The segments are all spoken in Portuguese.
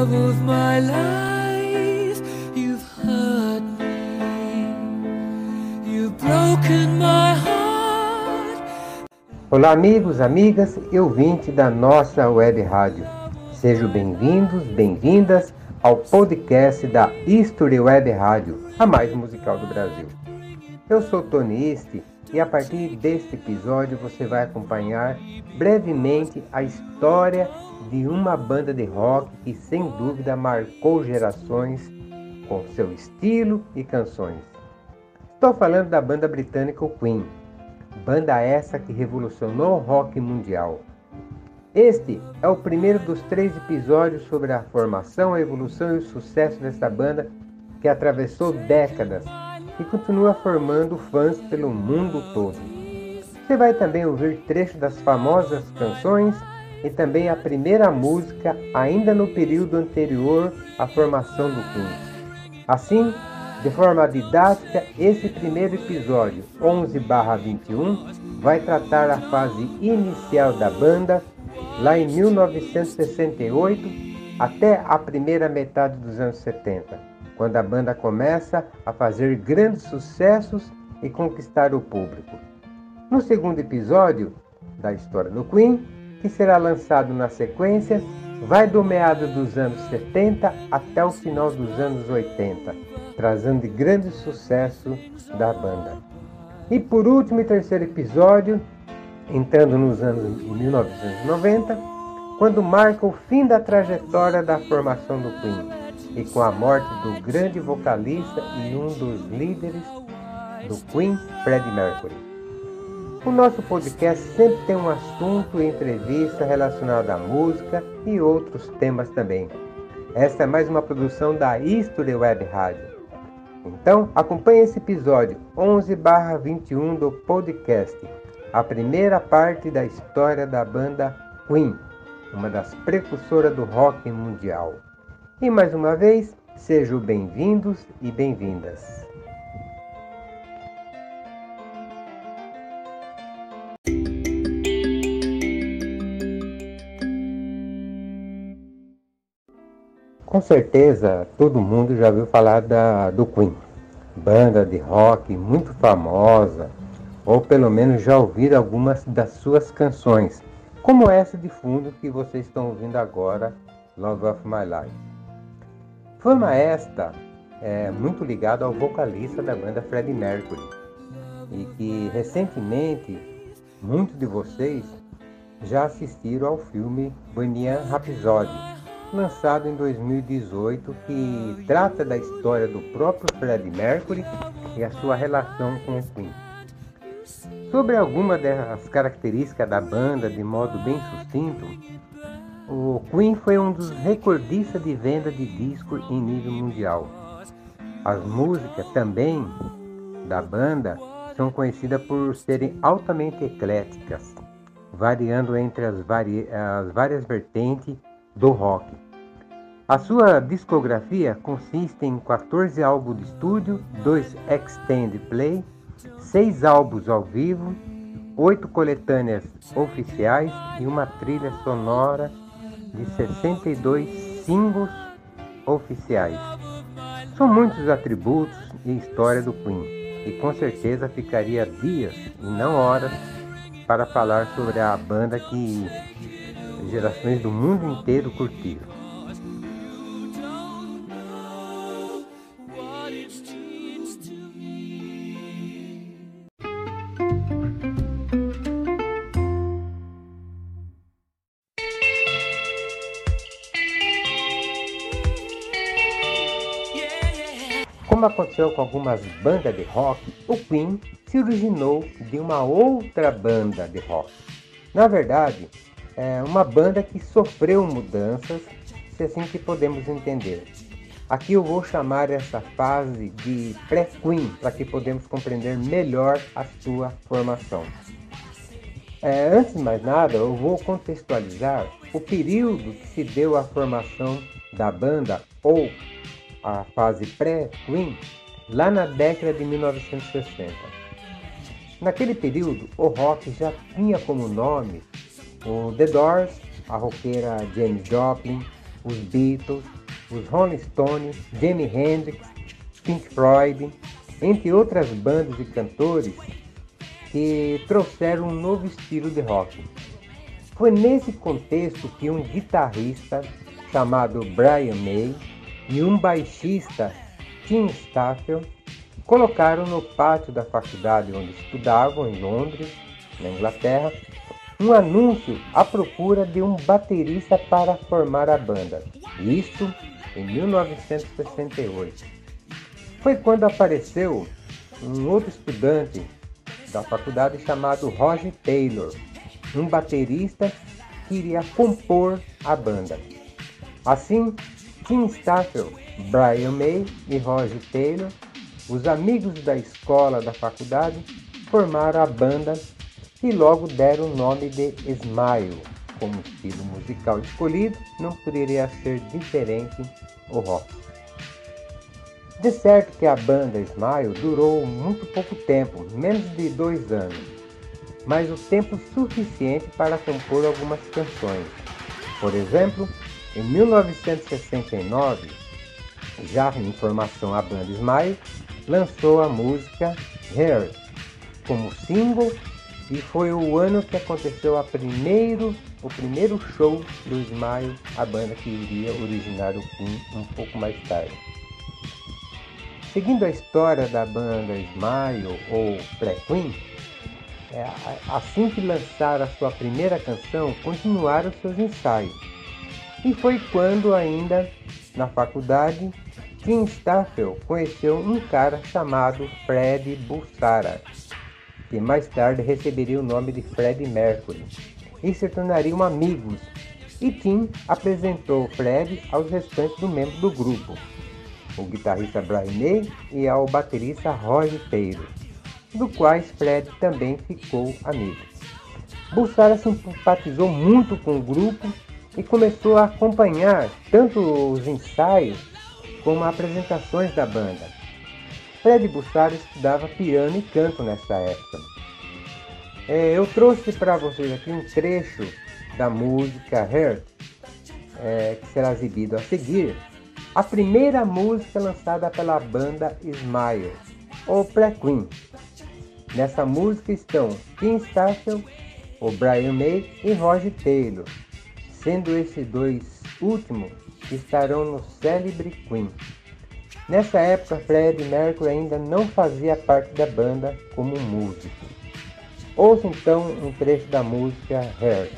love of my life, you've hurt me. You've broken my heart. Olá, amigos, amigas e ouvintes da nossa web rádio. Sejam bem-vindos, bem-vindas ao podcast da History Web Rádio, a mais musical do Brasil. Eu sou Tony Este e a partir deste episódio você vai acompanhar brevemente a história de uma banda de rock que sem dúvida marcou gerações com seu estilo e canções. Estou falando da banda britânica Queen, banda essa que revolucionou o rock mundial. Este é o primeiro dos três episódios sobre a formação, a evolução e o sucesso dessa banda que atravessou décadas e continua formando fãs pelo mundo todo. Você vai também ouvir trechos das famosas canções e também a primeira música ainda no período anterior à formação do Queen. Assim, de forma didática, esse primeiro episódio, 11/21, vai tratar a fase inicial da banda, lá em 1968 até a primeira metade dos anos 70, quando a banda começa a fazer grandes sucessos e conquistar o público. No segundo episódio da história do Queen, que será lançado na sequência, vai do meado dos anos 70 até o final dos anos 80, trazendo grande sucesso da banda. E por último e terceiro episódio, entrando nos anos de 1990, quando marca o fim da trajetória da formação do Queen e com a morte do grande vocalista e um dos líderes do Queen, Freddie Mercury. O nosso podcast sempre tem um assunto e entrevista relacionado à música e outros temas também. Esta é mais uma produção da History Web Rádio. Então, acompanhe esse episódio 11/21 do podcast, a primeira parte da história da banda Queen, uma das precursoras do rock mundial. E mais uma vez, sejam bem-vindos e bem-vindas. Com certeza todo mundo já ouviu falar da, do Queen, banda de rock muito famosa, ou pelo menos já ouviram algumas das suas canções, como essa de fundo que vocês estão ouvindo agora, Love of My Life. Fama esta é muito ligada ao vocalista da banda Freddie Mercury, e que recentemente muitos de vocês já assistiram ao filme Bohemian Rhapsody lançado em 2018, que trata da história do próprio Freddie Mercury e a sua relação com o Queen. Sobre alguma das características da banda de modo bem sucinto, o Queen foi um dos recordistas de venda de disco em nível mundial. As músicas também da banda são conhecidas por serem altamente ecléticas, variando entre as, vari as várias vertentes do rock. A sua discografia consiste em 14 álbuns de estúdio, 2 extended play, 6 álbuns ao vivo, 8 coletâneas oficiais e uma trilha sonora de 62 singles oficiais. São muitos atributos e história do Queen, e com certeza ficaria dias e não horas para falar sobre a banda que gerações do mundo inteiro curtiram. Como aconteceu com algumas bandas de rock, o Queen se originou de uma outra banda de rock. Na verdade, é uma banda que sofreu mudanças, se assim que podemos entender. Aqui eu vou chamar essa fase de pré-Queen, para que podemos compreender melhor a sua formação. É, antes de mais nada, eu vou contextualizar o período que se deu a formação da banda ou a fase pré-Queen lá na década de 1960. Naquele período, o rock já tinha como nome o The Doors, a roqueira James Joplin, os Beatles, os Rolling Stones, Jimi Hendrix, Pink Floyd, entre outras bandas e cantores que trouxeram um novo estilo de rock. Foi nesse contexto que um guitarrista chamado Brian May e um baixista, Tim Staffel, colocaram no pátio da faculdade onde estudavam, em Londres, na Inglaterra, um anúncio à procura de um baterista para formar a banda. Isso em 1968. Foi quando apareceu um outro estudante da faculdade chamado Roger Taylor, um baterista que iria compor a banda. Assim, Tim Staffel, Brian May e Roger Taylor, os amigos da escola da faculdade, formaram a banda e logo deram o nome de Smile. Como estilo musical escolhido, não poderia ser diferente o rock. De certo que a banda Smile durou muito pouco tempo, menos de dois anos, mas o tempo suficiente para compor algumas canções. Por exemplo, em 1969, já em formação a banda Smile lançou a música Hair como single e foi o ano que aconteceu a primeiro, o primeiro show do Smile, a banda que iria originar o Queen um pouco mais tarde. Seguindo a história da banda Smile ou Pré-Queen, é, assim que lançaram a sua primeira canção, continuaram seus ensaios. E foi quando, ainda na faculdade, Tim Staffel conheceu um cara chamado Fred Bulsara, que mais tarde receberia o nome de Fred Mercury, e se tornariam amigos. E Tim apresentou Fred aos restantes do membro do grupo, o guitarrista Brian May e ao baterista Roger Taylor, do quais Fred também ficou amigo. Bussara simpatizou muito com o grupo e começou a acompanhar tanto os ensaios como apresentações da banda. Fred Bussara estudava piano e canto nessa época. É, eu trouxe para vocês aqui um trecho da música Heart, é, que será exibido a seguir, a primeira música lançada pela banda Smile, ou Pré-Queen. Nessa música estão Kim Staffel, o Brian May e Roger Taylor, sendo esses dois últimos que estarão no célebre Queen. Nessa época, Fred Mercury ainda não fazia parte da banda como músico. Ouça então um trecho da música Hair.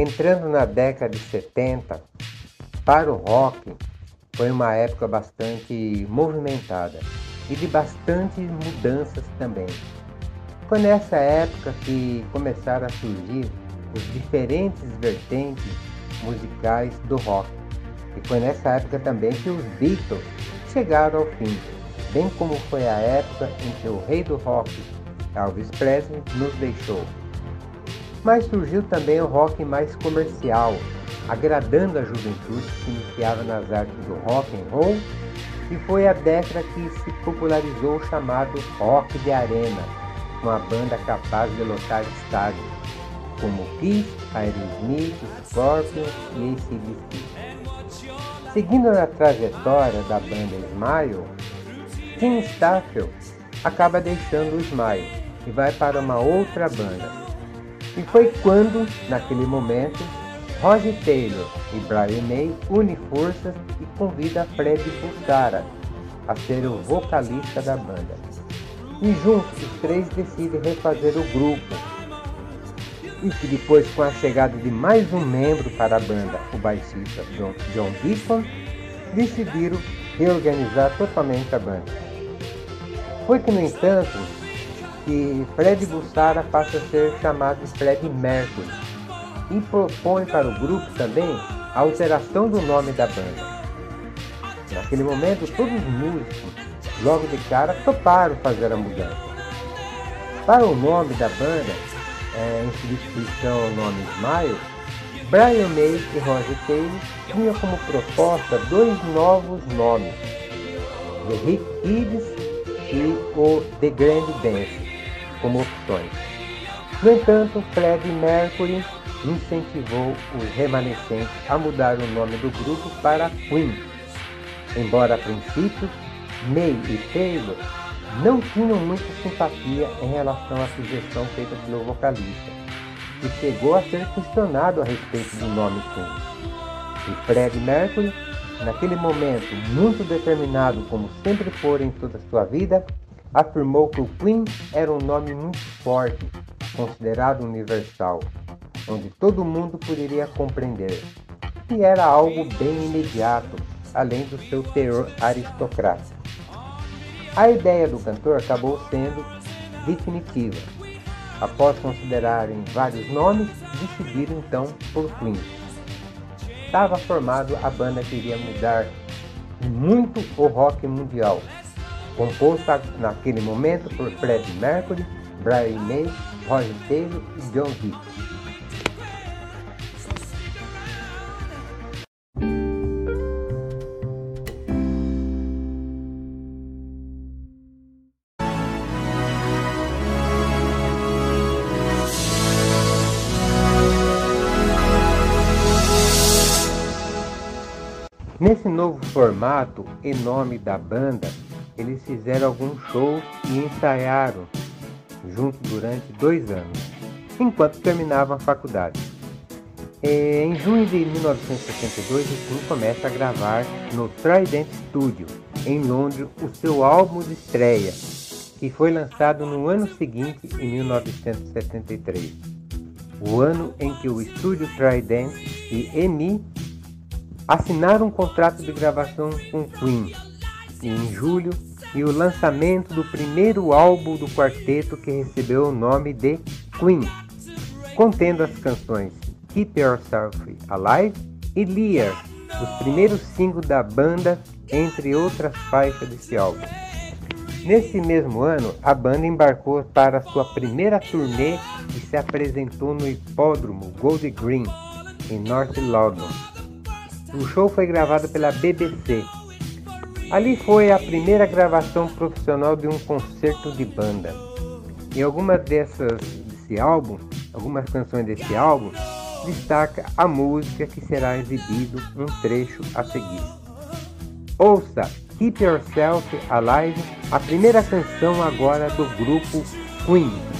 Entrando na década de 70, para o rock foi uma época bastante movimentada e de bastante mudanças também. Foi nessa época que começaram a surgir os diferentes vertentes musicais do rock. E foi nessa época também que os Beatles chegaram ao fim, bem como foi a época em que o rei do rock, Elvis Presley, nos deixou. Mas surgiu também o rock mais comercial, agradando a juventude que iniciava nas artes do rock and roll, e foi a década que se popularizou o chamado rock de arena, uma banda capaz de lotar estádios, como Kiss, Aerosmith, Scorpions e ACDC. Seguindo na trajetória da banda Smile, Tim Staffel acaba deixando o Smile e vai para uma outra banda. E foi quando, naquele momento, Roger Taylor e Brian May unem forças e convida Fred Bulgara a ser o vocalista da banda. E juntos os três decidem refazer o grupo. E que depois, com a chegada de mais um membro para a banda, o baixista John, John decidiram reorganizar totalmente a banda. Foi que, no entanto, que Fred Bussara passa a ser chamado Fred Mercury e propõe para o grupo também a alteração do nome da banda. Naquele momento, todos os músicos, logo de cara, toparam fazer a mudança. Para o nome da banda, é, em substituição ao nome Smile, Brian May e Roger Taylor tinham como proposta dois novos nomes, The Hit Kids e o The Grand Dance como opções. No entanto, Fred Mercury incentivou os remanescentes a mudar o nome do grupo para Queen. Embora a princípio, May e Taylor não tinham muita simpatia em relação à sugestão feita pelo vocalista, e chegou a ser questionado a respeito do nome Queen. E Fred Mercury, naquele momento muito determinado como sempre for em toda a sua vida, afirmou que o Queen era um nome muito forte, considerado universal, onde todo mundo poderia compreender, e era algo bem imediato, além do seu teor aristocrático. A ideia do cantor acabou sendo definitiva. Após considerarem vários nomes, decidiram então por Queen. Estava formado a banda que iria mudar muito o rock mundial, composta naquele momento por Fred Mercury, Brian May, Roger Taylor e John Hicks. Nesse novo formato e nome da banda, eles fizeram alguns shows e ensaiaram juntos durante dois anos, enquanto terminavam a faculdade. Em junho de 1962, o grupo começa a gravar no Trident Studio, em Londres, o seu álbum de estreia, que foi lançado no ano seguinte, em 1973, o ano em que o estúdio Trident e EMI assinaram um contrato de gravação com Queen. E em julho, e o lançamento do primeiro álbum do quarteto que recebeu o nome de Queen, contendo as canções Keep Yourself Alive e Lear, os primeiros singles da banda, entre outras faixas desse álbum. Nesse mesmo ano, a banda embarcou para sua primeira turnê e se apresentou no hipódromo Gold Green, em North London. O show foi gravado pela BBC Ali foi a primeira gravação profissional de um concerto de banda. Em algumas dessas desse álbum, algumas canções desse álbum, destaca a música que será exibido um trecho a seguir. Ouça Keep Yourself Alive, a primeira canção agora do grupo Queen.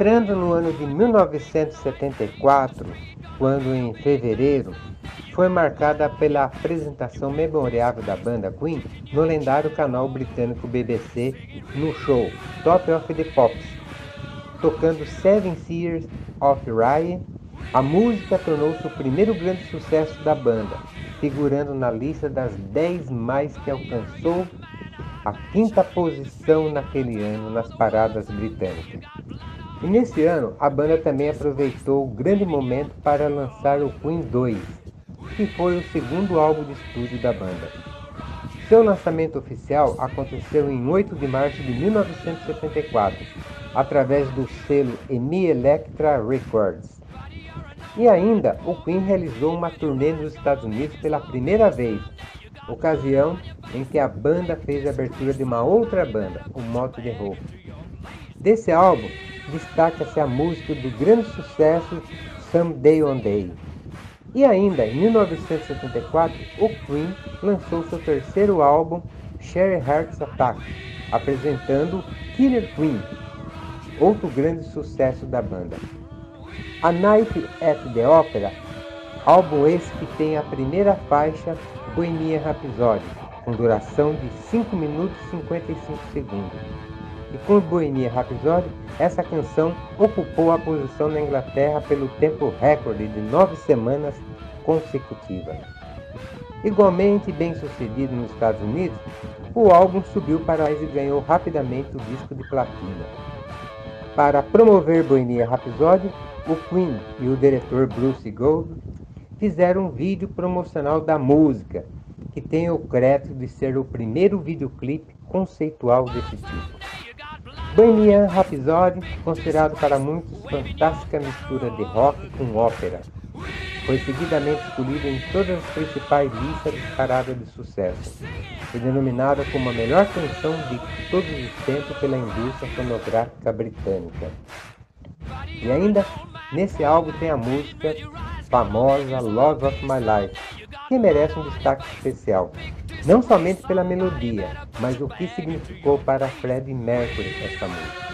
Entrando no ano de 1974, quando em fevereiro foi marcada pela apresentação memorável da banda Queen no lendário canal britânico BBC no show Top of the Pops, tocando Seven Seas of Rye. A música tornou-se o primeiro grande sucesso da banda, figurando na lista das 10 mais que alcançou a quinta posição naquele ano nas paradas britânicas. E nesse ano, a banda também aproveitou o grande momento para lançar o Queen 2, que foi o segundo álbum de estúdio da banda. Seu lançamento oficial aconteceu em 8 de março de 1974, através do selo EMI Electra Records. E ainda, o Queen realizou uma turnê nos Estados Unidos pela primeira vez, ocasião em que a banda fez a abertura de uma outra banda, o Moto Hope. Desse álbum, destaca-se a música do grande sucesso Someday on Day. E ainda, em 1974, o Queen lançou seu terceiro álbum, Cherry Hearts Attack, apresentando Killer Queen, outro grande sucesso da banda. A Night at the Opera, álbum esse que tem a primeira faixa Bohemian Rhapsody, com duração de 5 minutos e 55 segundos. E com Bohemian Rhapsody, essa canção ocupou a posição na Inglaterra pelo tempo recorde de nove semanas consecutivas. Igualmente bem sucedido nos Estados Unidos, o álbum subiu para e ganhou rapidamente o disco de platina. Para promover Bohemian Rhapsody, o Queen e o diretor Bruce Gold fizeram um vídeo promocional da música, que tem o crédito de ser o primeiro videoclipe conceitual desse tipo. Bohemian Rhapsody, considerado para muitos fantástica mistura de rock com ópera, foi seguidamente escolhido em todas as principais listas de parada de sucesso e denominada como a melhor canção de todos os tempos pela indústria fonográfica britânica. E ainda, nesse álbum tem a música famosa Love of My Life, que merece um destaque especial, não somente pela melodia, mas o que significou para Freddie Mercury essa música.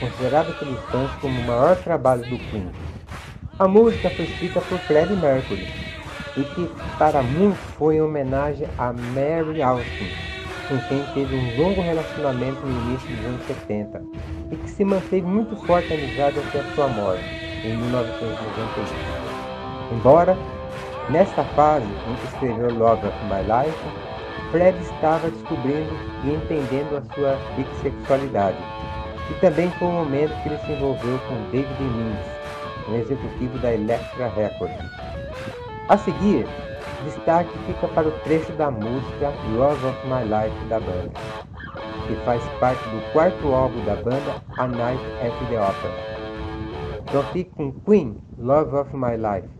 Considerada pelos fãs como o maior trabalho do Queen. A música foi escrita por Freddie Mercury e que para muitos foi em homenagem a Mary Austin, com quem teve um longo relacionamento no início dos anos 70 e que se manteve muito forte amizade até sua morte, em 1991. Embora Nesta fase em que escreveu Love of My Life, Fred estava descobrindo e entendendo a sua bissexualidade. E também foi o momento que ele se envolveu com David Lynch, um executivo da Elektra Records. A seguir, destaque fica para o trecho da música Love of My Life da banda, que faz parte do quarto álbum da banda, A Night at the Opera. Então fique com Queen, Love of My Life.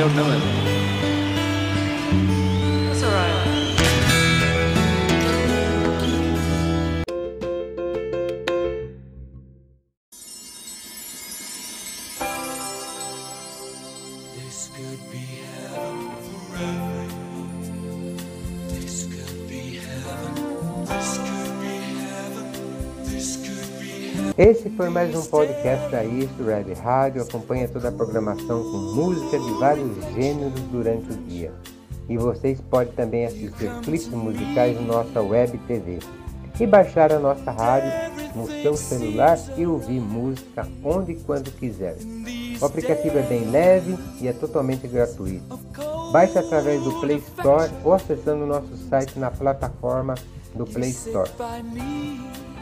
don't know it. That's all right. This could be heaven forever. Esse foi mais um podcast da Isto Red Rádio. Acompanha toda a programação com música de vários gêneros durante o dia. E vocês podem também assistir clipes musicais na nossa web TV. E baixar a nossa rádio no seu celular e ouvir música onde e quando quiser. O aplicativo é bem leve e é totalmente gratuito. Baixe através do Play Store ou acessando o nosso site na plataforma do Play Store.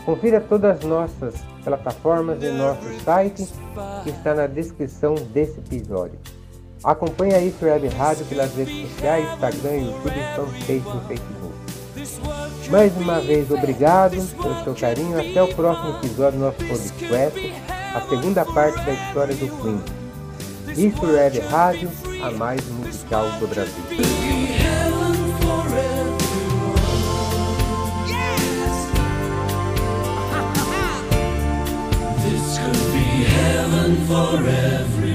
Confira todas as nossas plataformas em nosso site que está na descrição desse episódio. Acompanhe a Isso Web Rádio pelas redes sociais, Instagram, YouTube e fanpage no Facebook. Mais uma vez, obrigado pelo seu carinho. Até o próximo episódio do nosso podcast, a segunda parte da história do Queen. Isso Web Rádio, a mais musical do Brasil. For every.